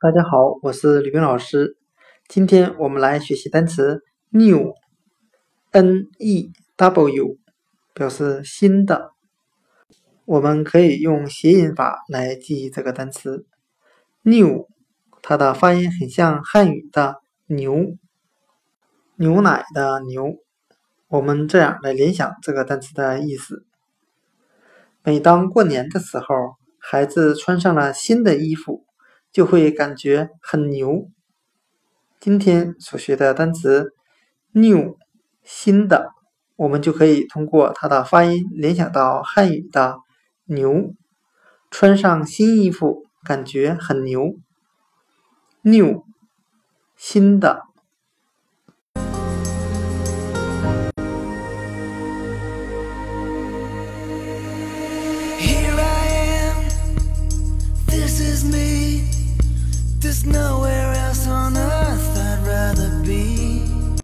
大家好，我是吕冰老师。今天我们来学习单词 new，n-e-w，表示新的。我们可以用谐音法来记忆这个单词 new，它的发音很像汉语的牛，牛奶的牛。我们这样来联想这个单词的意思：每当过年的时候，孩子穿上了新的衣服。就会感觉很牛。今天所学的单词 “new” 新的，我们就可以通过它的发音联想到汉语的“牛”，穿上新衣服感觉很牛。new 新的。There's nowhere else on